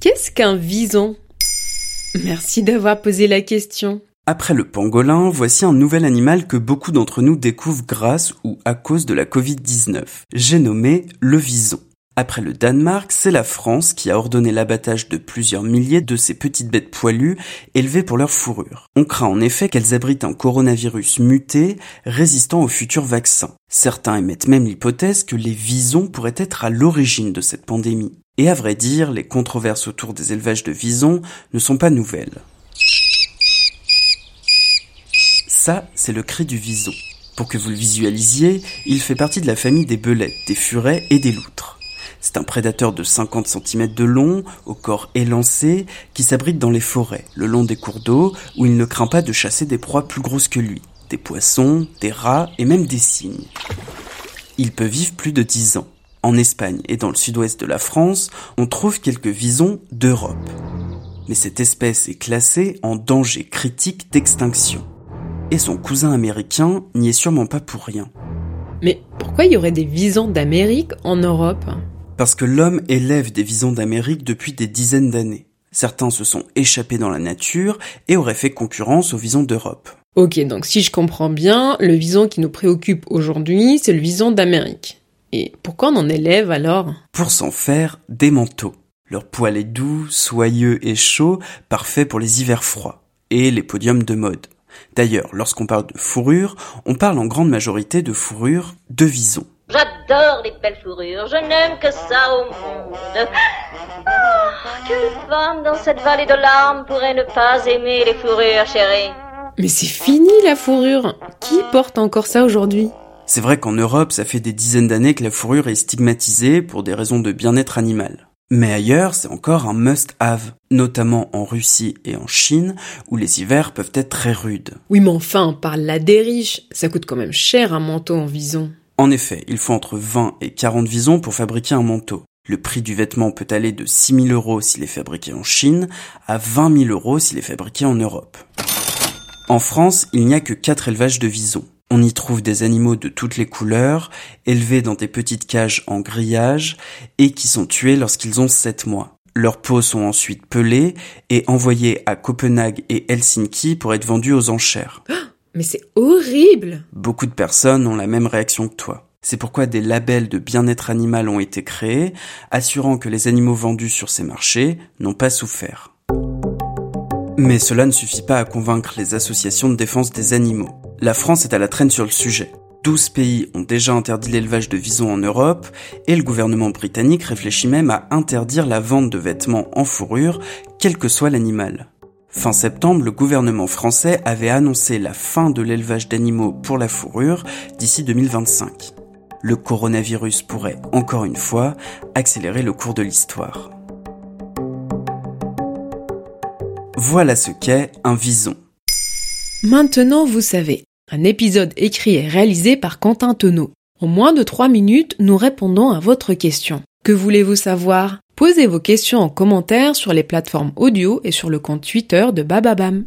Qu'est-ce qu'un vison? Merci d'avoir posé la question. Après le pangolin, voici un nouvel animal que beaucoup d'entre nous découvrent grâce ou à cause de la Covid-19. J'ai nommé le vison. Après le Danemark, c'est la France qui a ordonné l'abattage de plusieurs milliers de ces petites bêtes poilues élevées pour leur fourrure. On craint en effet qu'elles abritent un coronavirus muté résistant aux futurs vaccins. Certains émettent même l'hypothèse que les visons pourraient être à l'origine de cette pandémie. Et à vrai dire, les controverses autour des élevages de visons ne sont pas nouvelles. Ça, c'est le cri du vison. Pour que vous le visualisiez, il fait partie de la famille des belettes, des furets et des loutres. C'est un prédateur de 50 cm de long, au corps élancé, qui s'abrite dans les forêts, le long des cours d'eau, où il ne craint pas de chasser des proies plus grosses que lui, des poissons, des rats et même des cygnes. Il peut vivre plus de 10 ans. En Espagne et dans le sud-ouest de la France, on trouve quelques visons d'Europe. Mais cette espèce est classée en danger critique d'extinction. Et son cousin américain n'y est sûrement pas pour rien. Mais pourquoi il y aurait des visons d'Amérique en Europe? Parce que l'homme élève des visons d'Amérique depuis des dizaines d'années. Certains se sont échappés dans la nature et auraient fait concurrence aux visons d'Europe. Ok, donc si je comprends bien, le vison qui nous préoccupe aujourd'hui, c'est le vison d'Amérique. Et pourquoi on en élève alors? Pour s'en faire des manteaux. Leur poil est doux, soyeux et chaud, parfait pour les hivers froids. Et les podiums de mode. D'ailleurs, lorsqu'on parle de fourrure, on parle en grande majorité de fourrure de vison. J'adore les belles fourrures, je n'aime que ça au monde. Ah, quelle femme dans cette vallée de larmes pourrait ne pas aimer les fourrures, chérie? Mais c'est fini la fourrure Qui porte encore ça aujourd'hui? C'est vrai qu'en Europe, ça fait des dizaines d'années que la fourrure est stigmatisée pour des raisons de bien-être animal. Mais ailleurs, c'est encore un must-have, notamment en Russie et en Chine, où les hivers peuvent être très rudes. Oui, mais enfin, parle là des riches. Ça coûte quand même cher un manteau en vison. En effet, il faut entre 20 et 40 visons pour fabriquer un manteau. Le prix du vêtement peut aller de 6 000 euros s'il est fabriqué en Chine à 20 000 euros s'il est fabriqué en Europe. En France, il n'y a que 4 élevages de visons. On y trouve des animaux de toutes les couleurs, élevés dans des petites cages en grillage et qui sont tués lorsqu'ils ont 7 mois. Leurs peaux sont ensuite pelées et envoyées à Copenhague et Helsinki pour être vendues aux enchères. Mais c'est horrible Beaucoup de personnes ont la même réaction que toi. C'est pourquoi des labels de bien-être animal ont été créés, assurant que les animaux vendus sur ces marchés n'ont pas souffert. Mais cela ne suffit pas à convaincre les associations de défense des animaux. La France est à la traîne sur le sujet. 12 pays ont déjà interdit l'élevage de visons en Europe et le gouvernement britannique réfléchit même à interdire la vente de vêtements en fourrure, quel que soit l'animal. Fin septembre, le gouvernement français avait annoncé la fin de l'élevage d'animaux pour la fourrure d'ici 2025. Le coronavirus pourrait, encore une fois, accélérer le cours de l'histoire. Voilà ce qu'est un vison. Maintenant, vous savez. Un épisode écrit et réalisé par Quentin Tenot. En moins de 3 minutes, nous répondons à votre question. Que voulez-vous savoir? Posez vos questions en commentaire sur les plateformes audio et sur le compte Twitter de Bababam.